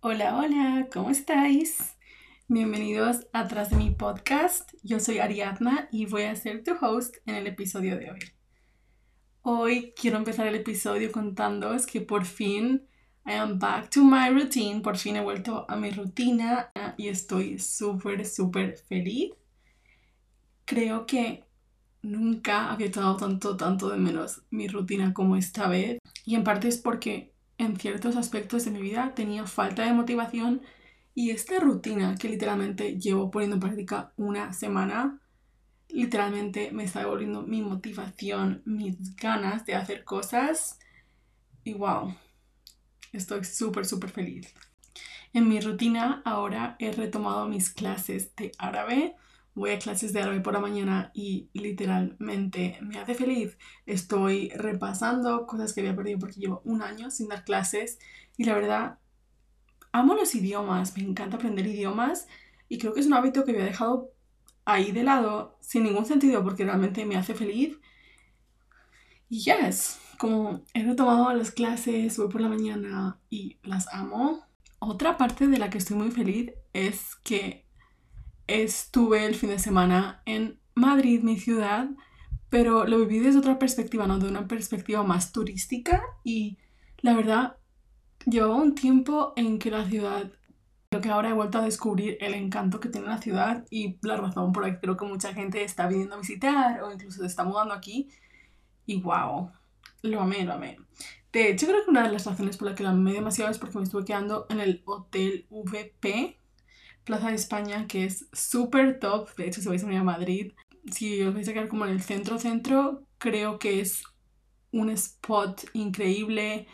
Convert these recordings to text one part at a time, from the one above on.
Hola, hola, ¿cómo estáis? Bienvenidos a Tras de mi podcast. Yo soy Ariadna y voy a ser tu host en el episodio de hoy. Hoy quiero empezar el episodio contándoos que por fin I am back to my routine. Por fin he vuelto a mi rutina y estoy súper, súper feliz. Creo que nunca había tomado tanto, tanto de menos mi rutina como esta vez. Y en parte es porque en ciertos aspectos de mi vida tenía falta de motivación y esta rutina que literalmente llevo poniendo en práctica una semana, literalmente me está devolviendo mi motivación, mis ganas de hacer cosas y wow, estoy súper, súper feliz. En mi rutina ahora he retomado mis clases de árabe voy a clases de árabe por la mañana y literalmente me hace feliz. Estoy repasando cosas que había perdido porque llevo un año sin dar clases y la verdad amo los idiomas, me encanta aprender idiomas y creo que es un hábito que había dejado ahí de lado sin ningún sentido porque realmente me hace feliz. Y yes, como he retomado las clases, voy por la mañana y las amo. Otra parte de la que estoy muy feliz es que estuve el fin de semana en Madrid, mi ciudad, pero lo viví desde otra perspectiva, ¿no? De una perspectiva más turística y la verdad, llevaba un tiempo en que la ciudad, creo que ahora he vuelto a descubrir el encanto que tiene la ciudad y la razón por la que creo que mucha gente está viniendo a visitar o incluso se está mudando aquí y wow, lo amé, lo amé. De hecho, creo que una de las razones por la que lo amé demasiado es porque me estuve quedando en el Hotel VP, Plaza de España, que es súper top. De hecho, si vais a venir a Madrid, si os vais a quedar como en el centro-centro, creo que es un spot increíble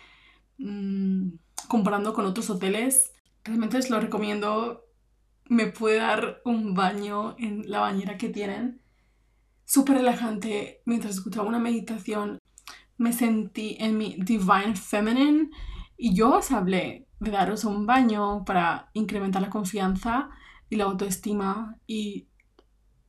mm, comparando con otros hoteles. Realmente os lo recomiendo. Me puede dar un baño en la bañera que tienen. Súper relajante. Mientras escuchaba una meditación, me sentí en mi Divine Feminine. Y yo os hablé de daros un baño para incrementar la confianza y la autoestima y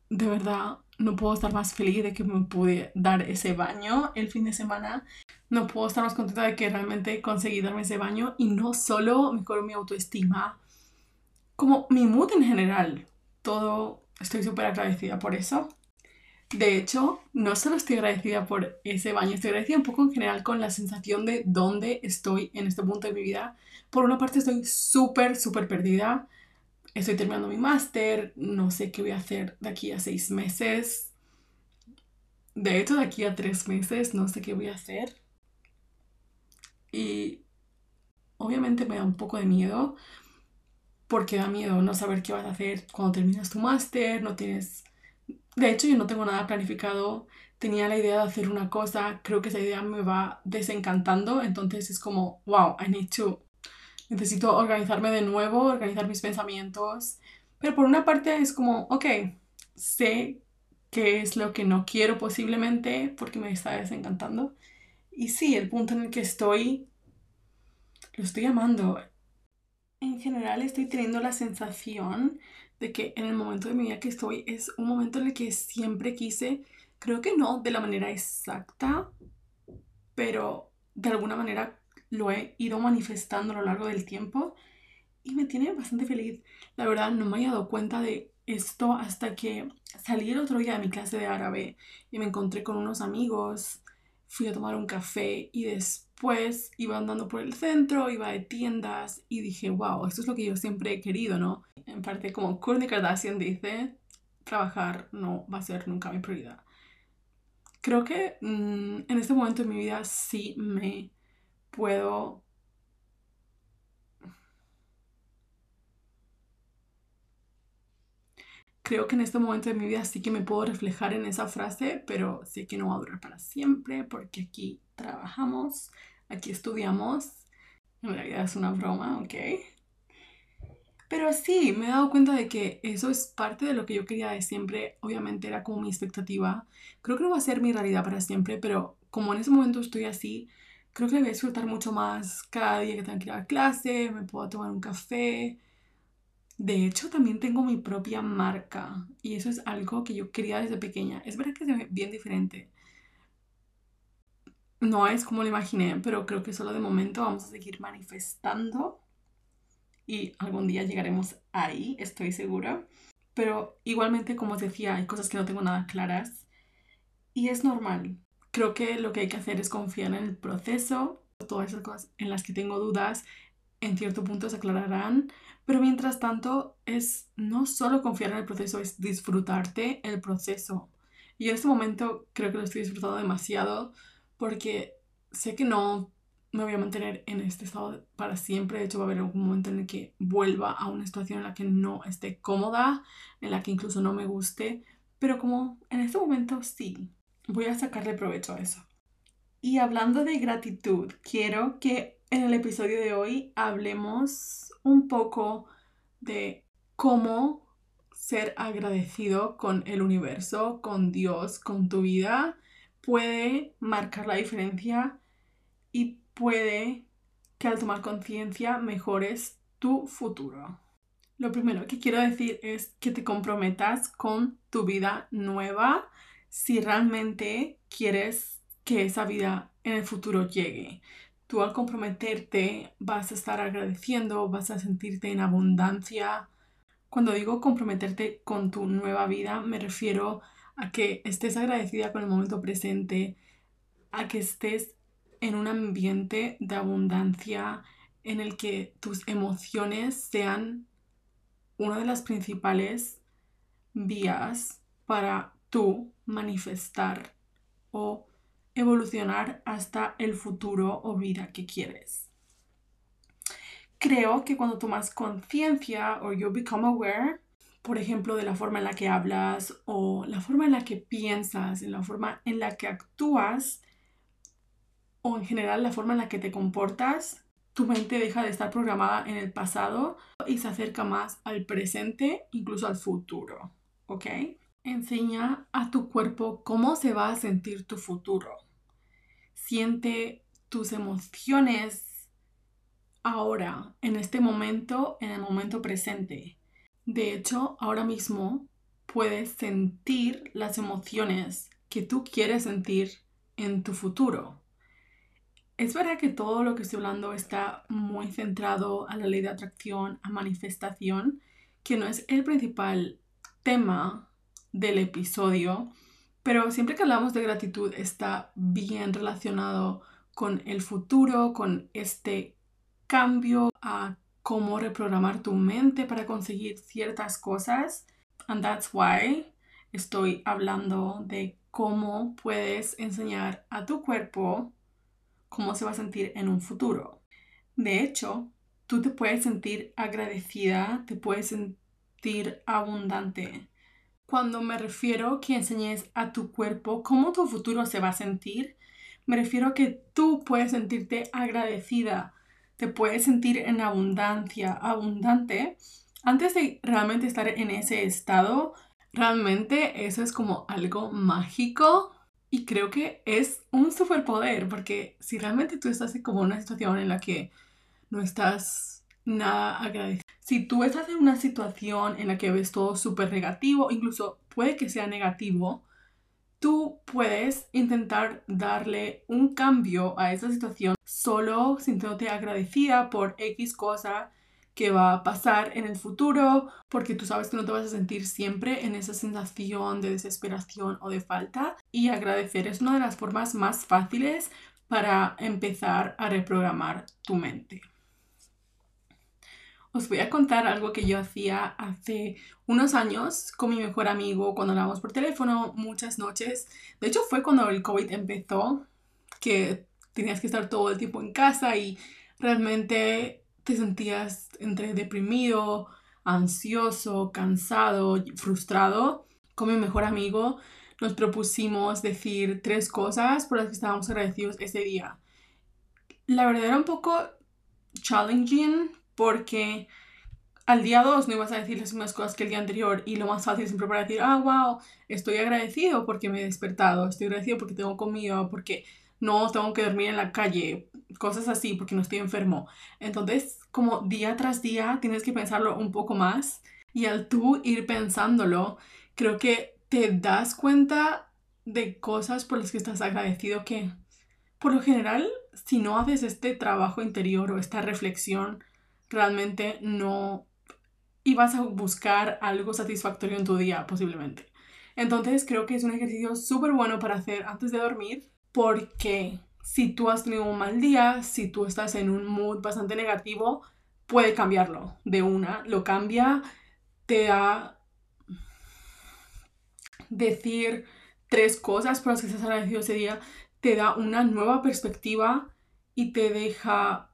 de verdad no puedo estar más feliz de que me pude dar ese baño el fin de semana. No puedo estar más contenta de que realmente conseguí darme ese baño y no solo mejoró mi autoestima, como mi mood en general. Todo estoy súper agradecida por eso. De hecho, no solo estoy agradecida por ese baño, estoy agradecida un poco en general con la sensación de dónde estoy en este punto de mi vida. Por una parte estoy súper, súper perdida. Estoy terminando mi máster, no sé qué voy a hacer de aquí a seis meses. De hecho, de aquí a tres meses no sé qué voy a hacer. Y obviamente me da un poco de miedo, porque da miedo no saber qué vas a hacer cuando terminas tu máster, no tienes de hecho, yo no tengo nada planificado. Tenía la idea de hacer una cosa, creo que esa idea me va desencantando, entonces es como, wow, I need to. Necesito organizarme de nuevo, organizar mis pensamientos. Pero por una parte es como, ok, sé qué es lo que no quiero posiblemente porque me está desencantando. Y sí, el punto en el que estoy, lo estoy amando. En general estoy teniendo la sensación de que en el momento de mi vida que estoy es un momento en el que siempre quise, creo que no de la manera exacta, pero de alguna manera lo he ido manifestando a lo largo del tiempo y me tiene bastante feliz. La verdad no me había dado cuenta de esto hasta que salí el otro día de mi clase de árabe y me encontré con unos amigos, fui a tomar un café y después iba andando por el centro, iba de tiendas y dije, wow, esto es lo que yo siempre he querido, ¿no? En parte como Kourtney Kardashian dice, trabajar no va a ser nunca mi prioridad. Creo que mm, en este momento de mi vida sí me puedo creo que en este momento de mi vida sí que me puedo reflejar en esa frase, pero sé que no va a durar para siempre porque aquí trabajamos, aquí estudiamos. En realidad es una broma, ¿ok? Pero sí, me he dado cuenta de que eso es parte de lo que yo quería de siempre. Obviamente era como mi expectativa. Creo que no va a ser mi realidad para siempre, pero como en ese momento estoy así, creo que voy a disfrutar mucho más cada día que tenga que ir a clase, me puedo tomar un café. De hecho, también tengo mi propia marca y eso es algo que yo quería desde pequeña. Es verdad que es bien diferente. No es como lo imaginé, pero creo que solo de momento vamos a seguir manifestando y algún día llegaremos ahí, estoy segura. Pero igualmente, como os decía, hay cosas que no tengo nada claras y es normal. Creo que lo que hay que hacer es confiar en el proceso. Todas esas cosas en las que tengo dudas en cierto punto se aclararán, pero mientras tanto es no solo confiar en el proceso, es disfrutarte el proceso. Y en este momento creo que lo estoy disfrutando demasiado porque sé que no me voy a mantener en este estado para siempre. De hecho, va a haber algún momento en el que vuelva a una situación en la que no esté cómoda, en la que incluso no me guste. Pero como en este momento sí, voy a sacarle provecho a eso. Y hablando de gratitud, quiero que en el episodio de hoy hablemos un poco de cómo ser agradecido con el universo, con Dios, con tu vida, puede marcar la diferencia y puede que al tomar conciencia mejores tu futuro. Lo primero que quiero decir es que te comprometas con tu vida nueva si realmente quieres que esa vida en el futuro llegue. Tú al comprometerte vas a estar agradeciendo, vas a sentirte en abundancia. Cuando digo comprometerte con tu nueva vida, me refiero a que estés agradecida con el momento presente, a que estés en un ambiente de abundancia en el que tus emociones sean una de las principales vías para tú manifestar o evolucionar hasta el futuro o vida que quieres. Creo que cuando tomas conciencia o you become aware, por ejemplo, de la forma en la que hablas o la forma en la que piensas, en la forma en la que actúas, o en general la forma en la que te comportas, tu mente deja de estar programada en el pasado y se acerca más al presente, incluso al futuro. ¿Ok? Enseña a tu cuerpo cómo se va a sentir tu futuro. Siente tus emociones ahora, en este momento, en el momento presente. De hecho, ahora mismo puedes sentir las emociones que tú quieres sentir en tu futuro. Es verdad que todo lo que estoy hablando está muy centrado a la ley de atracción, a manifestación, que no es el principal tema del episodio, pero siempre que hablamos de gratitud está bien relacionado con el futuro, con este cambio a cómo reprogramar tu mente para conseguir ciertas cosas. And that's why estoy hablando de cómo puedes enseñar a tu cuerpo cómo se va a sentir en un futuro. De hecho, tú te puedes sentir agradecida, te puedes sentir abundante. Cuando me refiero que enseñes a tu cuerpo cómo tu futuro se va a sentir, me refiero a que tú puedes sentirte agradecida, te puedes sentir en abundancia, abundante. Antes de realmente estar en ese estado, realmente eso es como algo mágico y creo que es un superpoder, porque si realmente tú estás en como una situación en la que no estás nada agradecido, si tú estás en una situación en la que ves todo súper negativo, incluso puede que sea negativo, tú puedes intentar darle un cambio a esa situación solo sintiéndote agradecida por X cosa que va a pasar en el futuro, porque tú sabes que no te vas a sentir siempre en esa sensación de desesperación o de falta. Y agradecer es una de las formas más fáciles para empezar a reprogramar tu mente. Os voy a contar algo que yo hacía hace unos años con mi mejor amigo cuando hablábamos por teléfono muchas noches. De hecho fue cuando el COVID empezó, que tenías que estar todo el tiempo en casa y realmente te sentías entre deprimido, ansioso, cansado, frustrado, con mi mejor amigo nos propusimos decir tres cosas por las que estábamos agradecidos ese día. La verdad era un poco challenging porque al día 2 no ibas a decir las mismas cosas que el día anterior y lo más fácil siempre para decir, ah, wow, estoy agradecido porque me he despertado, estoy agradecido porque tengo comida, porque no tengo que dormir en la calle, cosas así, porque no estoy enfermo. Entonces, como día tras día, tienes que pensarlo un poco más y al tú ir pensándolo, creo que te das cuenta de cosas por las que estás agradecido que, por lo general, si no haces este trabajo interior o esta reflexión realmente no ibas a buscar algo satisfactorio en tu día, posiblemente. Entonces creo que es un ejercicio súper bueno para hacer antes de dormir porque si tú has tenido un mal día, si tú estás en un mood bastante negativo, puede cambiarlo de una, lo cambia, te da decir tres cosas por las que estás agradecido ese día, te da una nueva perspectiva y te deja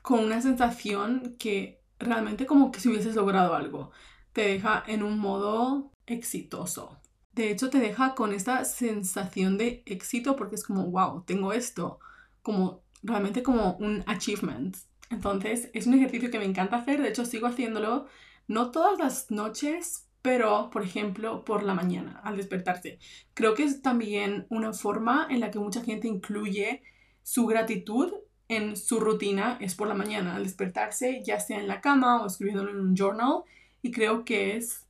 con una sensación que realmente como que si hubieses logrado algo, te deja en un modo exitoso. De hecho, te deja con esta sensación de éxito porque es como, wow, tengo esto, como realmente como un achievement. Entonces, es un ejercicio que me encanta hacer, de hecho sigo haciéndolo, no todas las noches, pero por ejemplo por la mañana al despertarse. Creo que es también una forma en la que mucha gente incluye su gratitud en su rutina, es por la mañana al despertarse, ya sea en la cama o escribiéndolo en un journal, y creo que es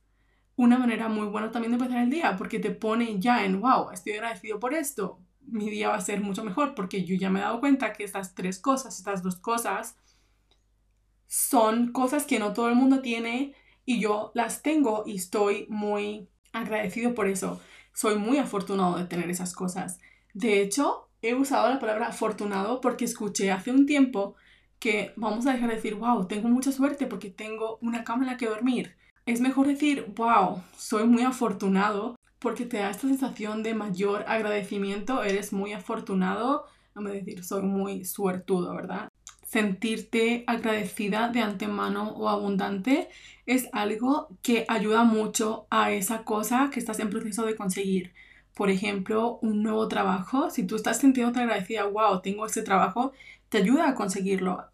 una manera muy buena también de empezar el día, porque te pone ya en, wow, estoy agradecido por esto, mi día va a ser mucho mejor, porque yo ya me he dado cuenta que estas tres cosas, estas dos cosas, son cosas que no todo el mundo tiene y yo las tengo y estoy muy agradecido por eso. Soy muy afortunado de tener esas cosas. De hecho, he usado la palabra afortunado porque escuché hace un tiempo que vamos a dejar de decir, wow, tengo mucha suerte porque tengo una cama en la que dormir. Es mejor decir, wow, soy muy afortunado porque te da esta sensación de mayor agradecimiento, eres muy afortunado, no me decir soy muy suertudo, ¿verdad? sentirte agradecida de antemano o abundante es algo que ayuda mucho a esa cosa que estás en proceso de conseguir. Por ejemplo, un nuevo trabajo, si tú estás sintiéndote agradecida, wow, tengo este trabajo, te ayuda a conseguirlo.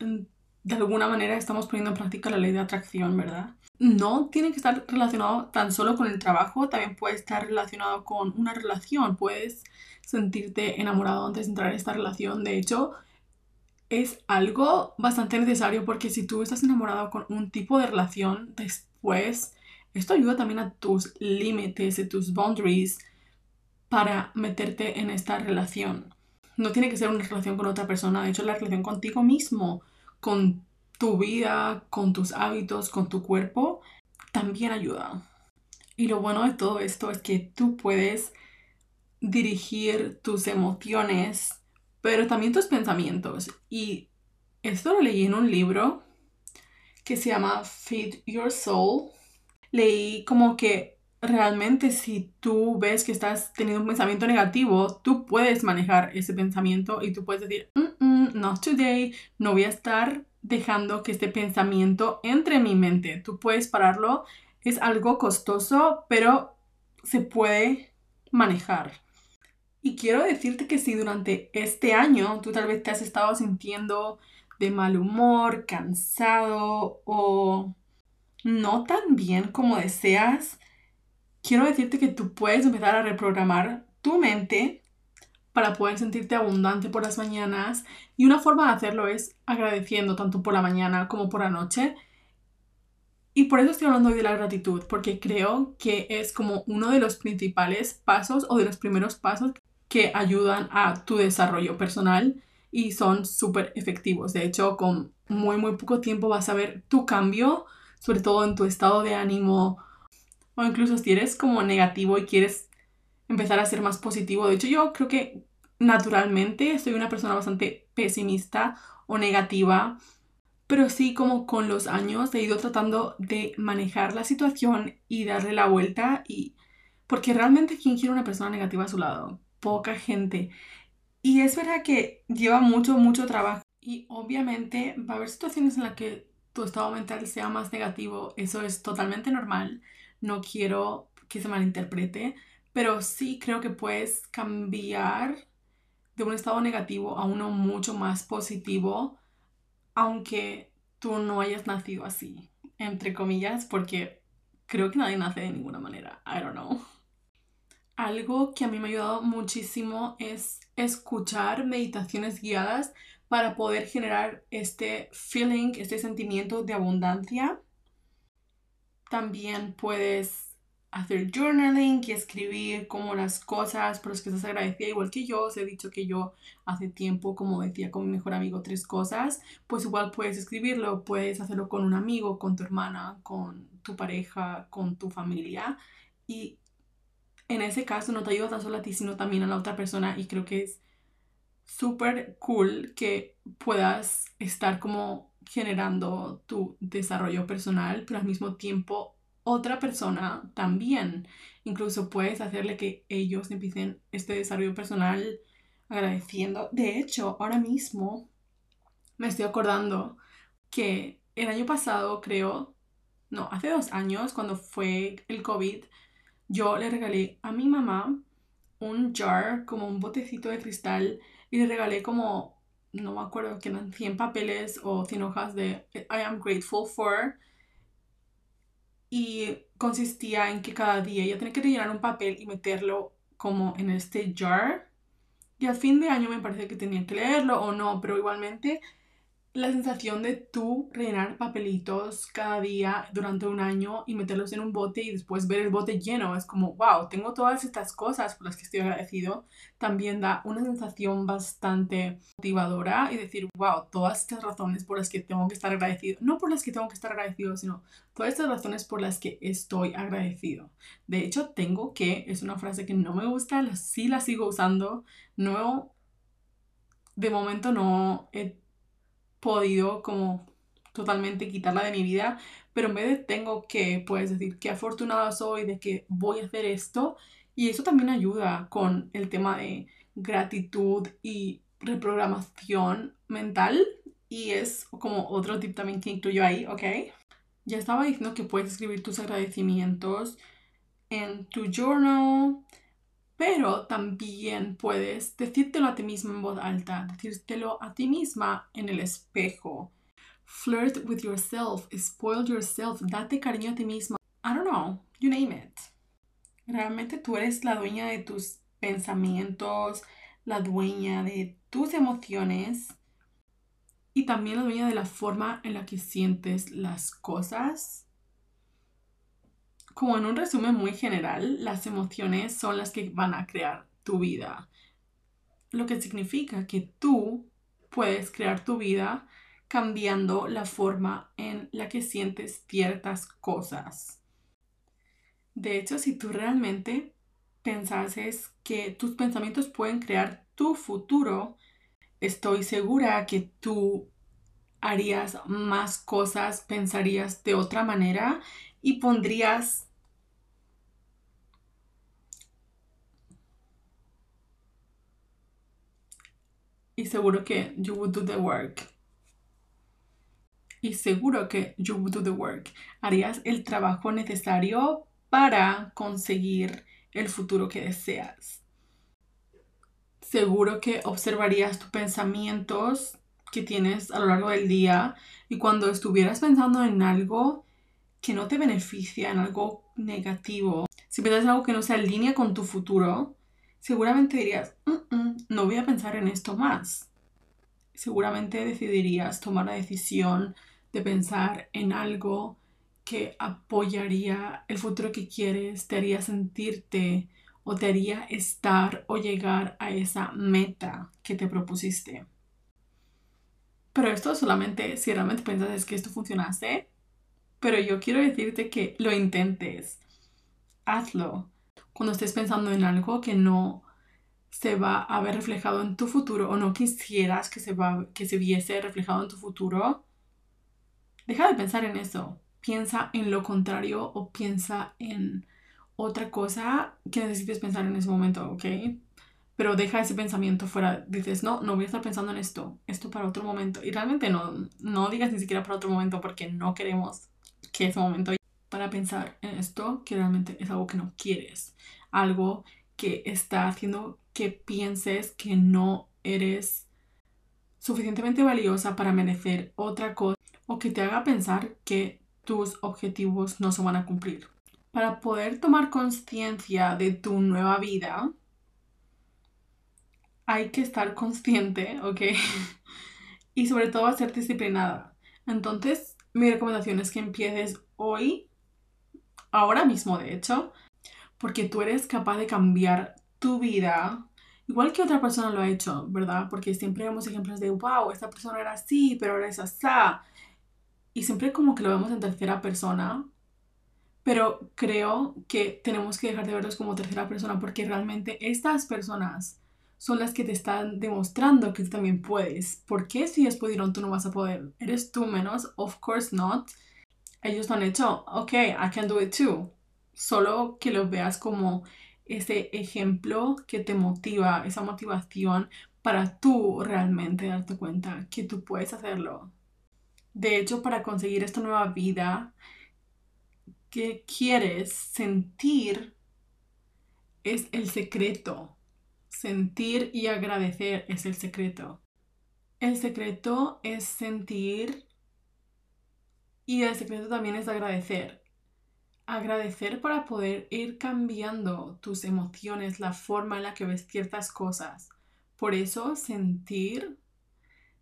De alguna manera estamos poniendo en práctica la ley de atracción, ¿verdad? No tiene que estar relacionado tan solo con el trabajo, también puede estar relacionado con una relación. Puedes sentirte enamorado antes de entrar en esta relación. De hecho, es algo bastante necesario porque si tú estás enamorado con un tipo de relación después, esto ayuda también a tus límites, a tus boundaries para meterte en esta relación. No tiene que ser una relación con otra persona, de hecho la relación contigo mismo, con tu vida, con tus hábitos, con tu cuerpo, también ayuda. Y lo bueno de todo esto es que tú puedes dirigir tus emociones pero también tus pensamientos. Y esto lo leí en un libro que se llama Feed Your Soul. Leí como que realmente si tú ves que estás teniendo un pensamiento negativo, tú puedes manejar ese pensamiento y tú puedes decir, mm, not today, no voy a estar dejando que este pensamiento entre en mi mente. Tú puedes pararlo. Es algo costoso, pero se puede manejar. Y quiero decirte que si durante este año tú tal vez te has estado sintiendo de mal humor, cansado o no tan bien como deseas, quiero decirte que tú puedes empezar a reprogramar tu mente para poder sentirte abundante por las mañanas. Y una forma de hacerlo es agradeciendo tanto por la mañana como por la noche. Y por eso estoy hablando hoy de la gratitud, porque creo que es como uno de los principales pasos o de los primeros pasos que ayudan a tu desarrollo personal y son súper efectivos. De hecho, con muy, muy poco tiempo vas a ver tu cambio, sobre todo en tu estado de ánimo o incluso si eres como negativo y quieres empezar a ser más positivo. De hecho, yo creo que naturalmente soy una persona bastante pesimista o negativa, pero sí como con los años he ido tratando de manejar la situación y darle la vuelta y porque realmente quién quiere una persona negativa a su lado poca gente. Y es verdad que lleva mucho, mucho trabajo. Y obviamente va a haber situaciones en las que tu estado mental sea más negativo. Eso es totalmente normal. No quiero que se malinterprete. Pero sí creo que puedes cambiar de un estado negativo a uno mucho más positivo. Aunque tú no hayas nacido así. Entre comillas. Porque creo que nadie nace de ninguna manera. I don't know algo que a mí me ha ayudado muchísimo es escuchar meditaciones guiadas para poder generar este feeling, este sentimiento de abundancia. También puedes hacer journaling y escribir como las cosas por las que estás agradecida, igual que yo, os he dicho que yo hace tiempo, como decía con mi mejor amigo, tres cosas, pues igual puedes escribirlo, puedes hacerlo con un amigo, con tu hermana, con tu pareja, con tu familia y en ese caso no te ayuda tan solo a ti, sino también a la otra persona y creo que es súper cool que puedas estar como generando tu desarrollo personal, pero al mismo tiempo otra persona también. Incluso puedes hacerle que ellos empiecen este desarrollo personal agradeciendo. De hecho, ahora mismo me estoy acordando que el año pasado, creo, no, hace dos años, cuando fue el COVID, yo le regalé a mi mamá un jar, como un botecito de cristal, y le regalé como, no me acuerdo, que eran 100 papeles o 100 hojas de I am grateful for y consistía en que cada día ella tenía que rellenar un papel y meterlo como en este jar. Y al fin de año me parece que tenía que leerlo o no, pero igualmente la sensación de tú rellenar papelitos cada día durante un año y meterlos en un bote y después ver el bote lleno, es como, wow, tengo todas estas cosas por las que estoy agradecido, también da una sensación bastante motivadora y decir, wow, todas estas razones por las que tengo que estar agradecido, no por las que tengo que estar agradecido, sino todas estas razones por las que estoy agradecido. De hecho, tengo que, es una frase que no me gusta, sí la sigo usando, no, de momento no he podido como totalmente quitarla de mi vida, pero en vez de tengo que, puedes decir, qué afortunada soy de que voy a hacer esto, y eso también ayuda con el tema de gratitud y reprogramación mental, y es como otro tip también que incluyo ahí, ¿ok? Ya estaba diciendo que puedes escribir tus agradecimientos en tu journal, pero también puedes decírtelo a ti misma en voz alta, decírtelo a ti misma en el espejo. Flirt with yourself, spoil yourself, date cariño a ti misma. I don't know, you name it. Realmente tú eres la dueña de tus pensamientos, la dueña de tus emociones y también la dueña de la forma en la que sientes las cosas como en un resumen muy general, las emociones son las que van a crear tu vida. Lo que significa que tú puedes crear tu vida cambiando la forma en la que sientes ciertas cosas. De hecho, si tú realmente pensases que tus pensamientos pueden crear tu futuro, estoy segura que tú harías más cosas, pensarías de otra manera y pondrías y seguro que you would do the work. Y seguro que you would do the work. Harías el trabajo necesario para conseguir el futuro que deseas. Seguro que observarías tus pensamientos que tienes a lo largo del día y cuando estuvieras pensando en algo que no te beneficia, en algo negativo, si piensas en algo que no se alinea con tu futuro, seguramente dirías, mm, mm, no voy a pensar en esto más. Seguramente decidirías tomar la decisión de pensar en algo que apoyaría el futuro que quieres, te haría sentirte o te haría estar o llegar a esa meta que te propusiste. Pero esto solamente si realmente piensas que esto funcionase, pero yo quiero decirte que lo intentes, hazlo cuando estés pensando en algo que no se va a ver reflejado en tu futuro o no quisieras que se, va, que se viese reflejado en tu futuro, deja de pensar en eso. Piensa en lo contrario o piensa en otra cosa que necesites pensar en ese momento, ¿ok? Pero deja ese pensamiento fuera. Dices, no, no voy a estar pensando en esto, esto para otro momento. Y realmente no, no digas ni siquiera para otro momento porque no queremos que ese momento para pensar en esto que realmente es algo que no quieres, algo que está haciendo que pienses que no eres suficientemente valiosa para merecer otra cosa o que te haga pensar que tus objetivos no se van a cumplir. Para poder tomar conciencia de tu nueva vida, hay que estar consciente, ¿ok? y sobre todo ser disciplinada. Entonces, mi recomendación es que empieces hoy ahora mismo de hecho, porque tú eres capaz de cambiar tu vida igual que otra persona lo ha hecho, ¿verdad? Porque siempre vemos ejemplos de, wow, esta persona era así, pero ahora es así. Y siempre como que lo vemos en tercera persona, pero creo que tenemos que dejar de verlos como tercera persona porque realmente estas personas son las que te están demostrando que tú también puedes. ¿Por qué si ellos pudieron tú no vas a poder? ¿Eres tú menos? Of course not. Ellos lo han hecho. Ok, I can do it too. Solo que lo veas como ese ejemplo que te motiva, esa motivación para tú realmente darte cuenta que tú puedes hacerlo. De hecho, para conseguir esta nueva vida que quieres sentir es el secreto. Sentir y agradecer es el secreto. El secreto es sentir y el secreto también es agradecer agradecer para poder ir cambiando tus emociones, la forma en la que ves ciertas cosas. Por eso sentir,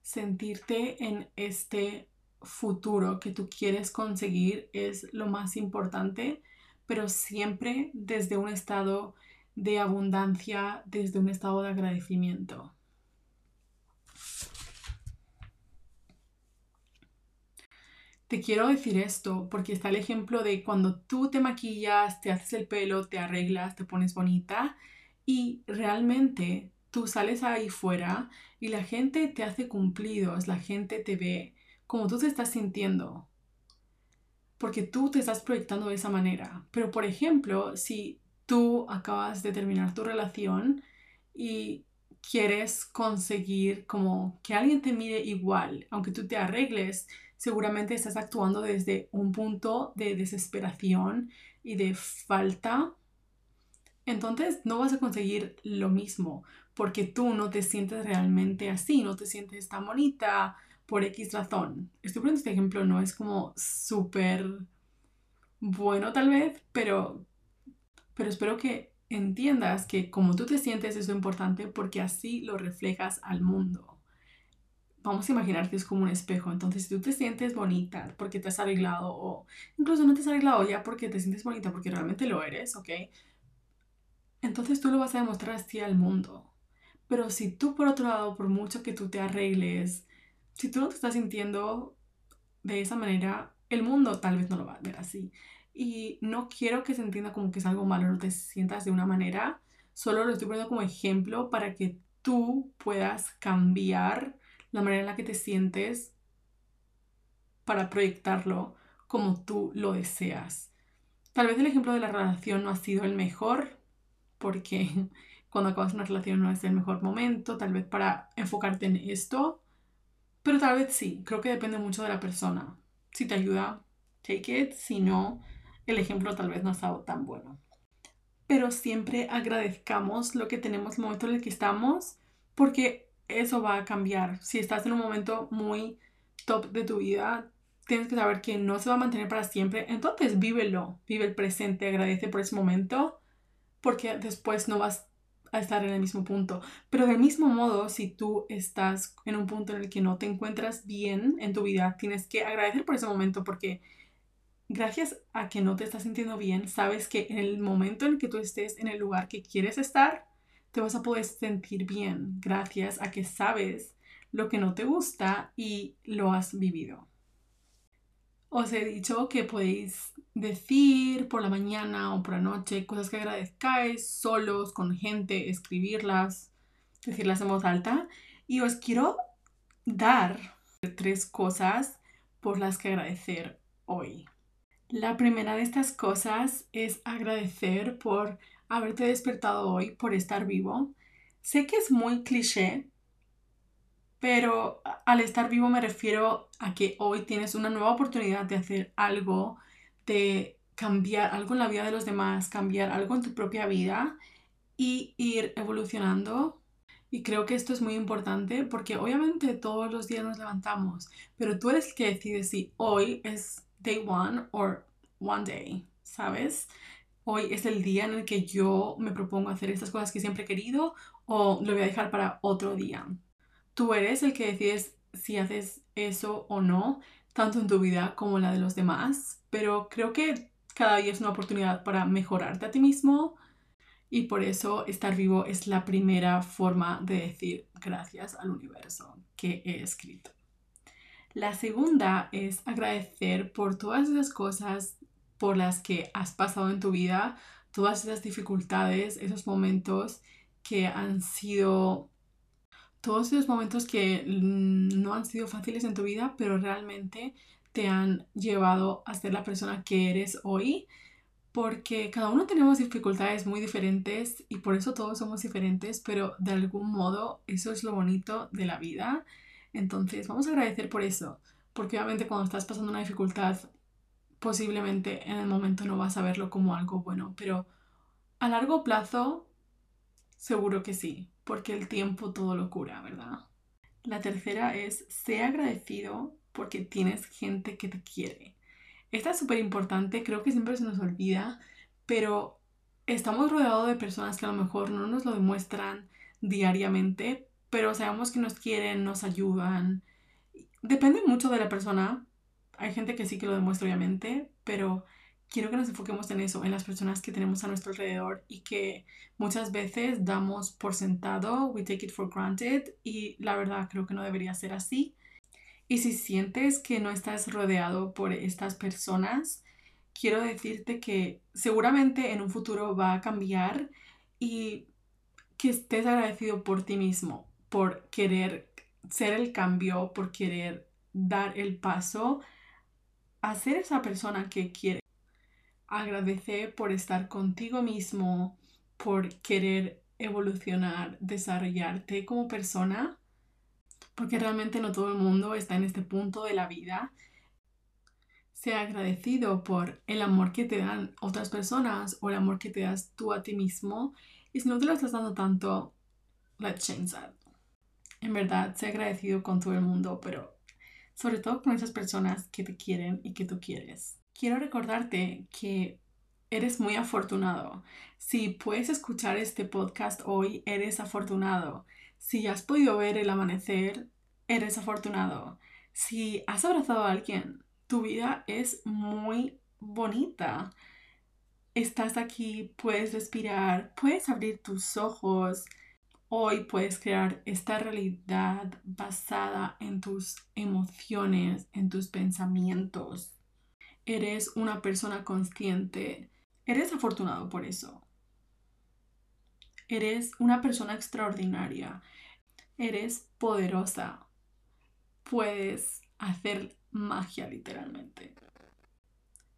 sentirte en este futuro que tú quieres conseguir es lo más importante, pero siempre desde un estado de abundancia, desde un estado de agradecimiento. Te quiero decir esto porque está el ejemplo de cuando tú te maquillas, te haces el pelo, te arreglas, te pones bonita y realmente tú sales ahí fuera y la gente te hace cumplidos, la gente te ve como tú te estás sintiendo. Porque tú te estás proyectando de esa manera. Pero por ejemplo, si tú acabas de terminar tu relación y quieres conseguir como que alguien te mire igual, aunque tú te arregles, seguramente estás actuando desde un punto de desesperación y de falta. Entonces no vas a conseguir lo mismo porque tú no te sientes realmente así, no te sientes tan bonita por X razón. Estoy poniendo este ejemplo, no es como súper bueno tal vez, pero, pero espero que entiendas que como tú te sientes es importante porque así lo reflejas al mundo vamos a imaginar que es como un espejo. Entonces, si tú te sientes bonita porque te has arreglado o incluso no te has arreglado ya porque te sientes bonita porque realmente lo eres, ¿ok? Entonces tú lo vas a demostrar así al mundo. Pero si tú por otro lado, por mucho que tú te arregles, si tú no te estás sintiendo de esa manera, el mundo tal vez no lo va a ver así. Y no quiero que se entienda como que es algo malo, no te sientas de una manera. Solo lo estoy poniendo como ejemplo para que tú puedas cambiar la manera en la que te sientes para proyectarlo como tú lo deseas. Tal vez el ejemplo de la relación no ha sido el mejor, porque cuando acabas una relación no es el mejor momento, tal vez para enfocarte en esto, pero tal vez sí, creo que depende mucho de la persona. Si te ayuda, take it, si no, el ejemplo tal vez no ha estado tan bueno. Pero siempre agradezcamos lo que tenemos, el momento en el que estamos, porque eso va a cambiar. Si estás en un momento muy top de tu vida, tienes que saber que no se va a mantener para siempre. Entonces vívelo, vive el presente, agradece por ese momento, porque después no vas a estar en el mismo punto. Pero del mismo modo, si tú estás en un punto en el que no te encuentras bien en tu vida, tienes que agradecer por ese momento, porque gracias a que no te estás sintiendo bien, sabes que en el momento en que tú estés en el lugar que quieres estar, te vas a poder sentir bien gracias a que sabes lo que no te gusta y lo has vivido. Os he dicho que podéis decir por la mañana o por la noche cosas que agradezcáis solos, con gente, escribirlas, decirlas en voz alta. Y os quiero dar tres cosas por las que agradecer hoy. La primera de estas cosas es agradecer por haberte despertado hoy, por estar vivo. Sé que es muy cliché, pero al estar vivo me refiero a que hoy tienes una nueva oportunidad de hacer algo, de cambiar algo en la vida de los demás, cambiar algo en tu propia vida y ir evolucionando. Y creo que esto es muy importante porque obviamente todos los días nos levantamos, pero tú eres el que decides si hoy es day one o one day, ¿sabes? Hoy es el día en el que yo me propongo hacer estas cosas que siempre he querido o lo voy a dejar para otro día. Tú eres el que decides si haces eso o no, tanto en tu vida como en la de los demás, pero creo que cada día es una oportunidad para mejorarte a ti mismo y por eso estar vivo es la primera forma de decir gracias al universo que he escrito. La segunda es agradecer por todas esas cosas por las que has pasado en tu vida, todas esas dificultades, esos momentos que han sido, todos esos momentos que no han sido fáciles en tu vida, pero realmente te han llevado a ser la persona que eres hoy, porque cada uno tenemos dificultades muy diferentes y por eso todos somos diferentes, pero de algún modo eso es lo bonito de la vida. Entonces vamos a agradecer por eso, porque obviamente cuando estás pasando una dificultad, posiblemente en el momento no vas a verlo como algo bueno, pero a largo plazo seguro que sí, porque el tiempo todo lo cura, ¿verdad? La tercera es, sé agradecido porque tienes gente que te quiere. Esta es súper importante, creo que siempre se nos olvida, pero estamos rodeados de personas que a lo mejor no nos lo demuestran diariamente, pero sabemos que nos quieren, nos ayudan. Depende mucho de la persona. Hay gente que sí que lo demuestra, obviamente, pero quiero que nos enfoquemos en eso, en las personas que tenemos a nuestro alrededor y que muchas veces damos por sentado, we take it for granted, y la verdad creo que no debería ser así. Y si sientes que no estás rodeado por estas personas, quiero decirte que seguramente en un futuro va a cambiar y que estés agradecido por ti mismo, por querer ser el cambio, por querer dar el paso a ser esa persona que quiere. Agradece por estar contigo mismo, por querer evolucionar, desarrollarte como persona porque realmente no todo el mundo está en este punto de la vida. Sea agradecido por el amor que te dan otras personas o el amor que te das tú a ti mismo. Y si no te lo estás dando tanto, let's change that. En verdad, sea agradecido con todo el mundo, pero sobre todo con esas personas que te quieren y que tú quieres. Quiero recordarte que eres muy afortunado. Si puedes escuchar este podcast hoy, eres afortunado. Si has podido ver el amanecer, eres afortunado. Si has abrazado a alguien, tu vida es muy bonita. Estás aquí, puedes respirar, puedes abrir tus ojos. Hoy puedes crear esta realidad basada en tus emociones, en tus pensamientos. Eres una persona consciente. Eres afortunado por eso. Eres una persona extraordinaria. Eres poderosa. Puedes hacer magia literalmente.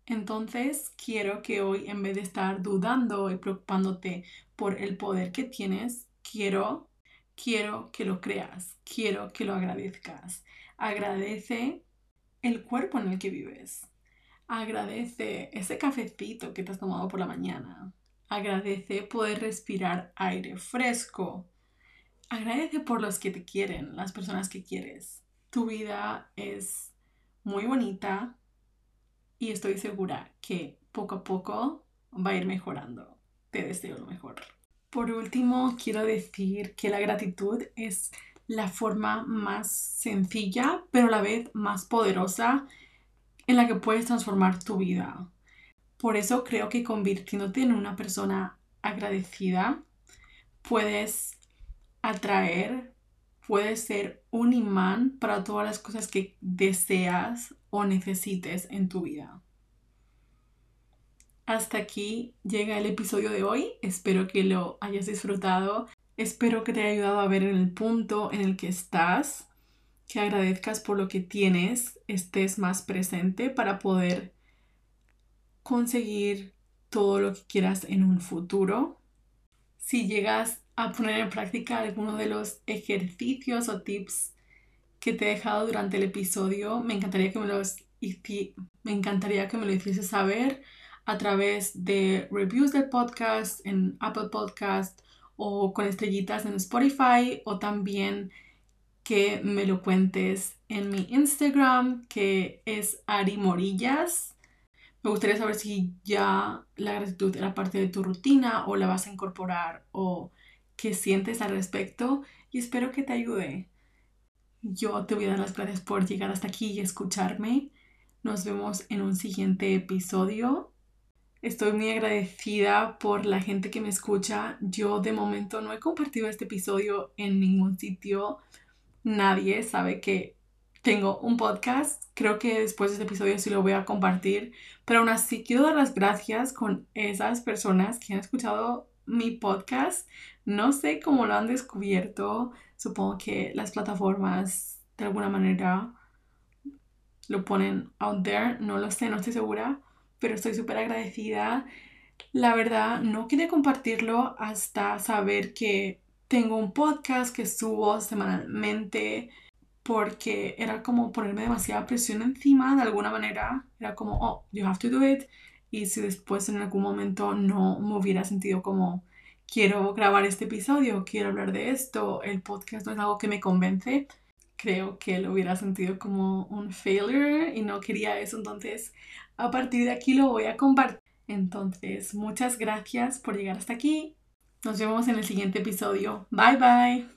Entonces quiero que hoy en vez de estar dudando y preocupándote por el poder que tienes, quiero quiero que lo creas, quiero que lo agradezcas. Agradece el cuerpo en el que vives. Agradece ese cafecito que te has tomado por la mañana. Agradece poder respirar aire fresco. Agradece por los que te quieren, las personas que quieres. Tu vida es muy bonita y estoy segura que poco a poco va a ir mejorando. Te deseo lo mejor. Por último, quiero decir que la gratitud es la forma más sencilla, pero a la vez más poderosa en la que puedes transformar tu vida. Por eso creo que convirtiéndote en una persona agradecida, puedes atraer, puedes ser un imán para todas las cosas que deseas o necesites en tu vida. Hasta aquí llega el episodio de hoy. Espero que lo hayas disfrutado. Espero que te haya ayudado a ver el punto en el que estás, que agradezcas por lo que tienes, estés más presente para poder conseguir todo lo que quieras en un futuro. Si llegas a poner en práctica alguno de los ejercicios o tips que te he dejado durante el episodio, me encantaría que me los lo hiciese saber a través de reviews del podcast en Apple Podcast o con estrellitas en Spotify o también que me lo cuentes en mi Instagram que es Ari Morillas me gustaría saber si ya la gratitud era parte de tu rutina o la vas a incorporar o qué sientes al respecto y espero que te ayude. Yo te voy a dar las gracias por llegar hasta aquí y escucharme. Nos vemos en un siguiente episodio. Estoy muy agradecida por la gente que me escucha. Yo de momento no he compartido este episodio en ningún sitio. Nadie sabe que tengo un podcast. Creo que después de este episodio sí lo voy a compartir. Pero aún así quiero dar las gracias con esas personas que han escuchado mi podcast. No sé cómo lo han descubierto. Supongo que las plataformas de alguna manera lo ponen out there. No lo sé, no estoy segura. Pero estoy súper agradecida. La verdad, no quería compartirlo hasta saber que tengo un podcast que subo semanalmente porque era como ponerme demasiada presión encima de alguna manera. Era como, oh, you have to do it. Y si después en algún momento no me hubiera sentido como, quiero grabar este episodio, quiero hablar de esto, el podcast no es algo que me convence, creo que lo hubiera sentido como un failure y no quería eso. Entonces, a partir de aquí lo voy a compartir. Entonces, muchas gracias por llegar hasta aquí. Nos vemos en el siguiente episodio. Bye bye.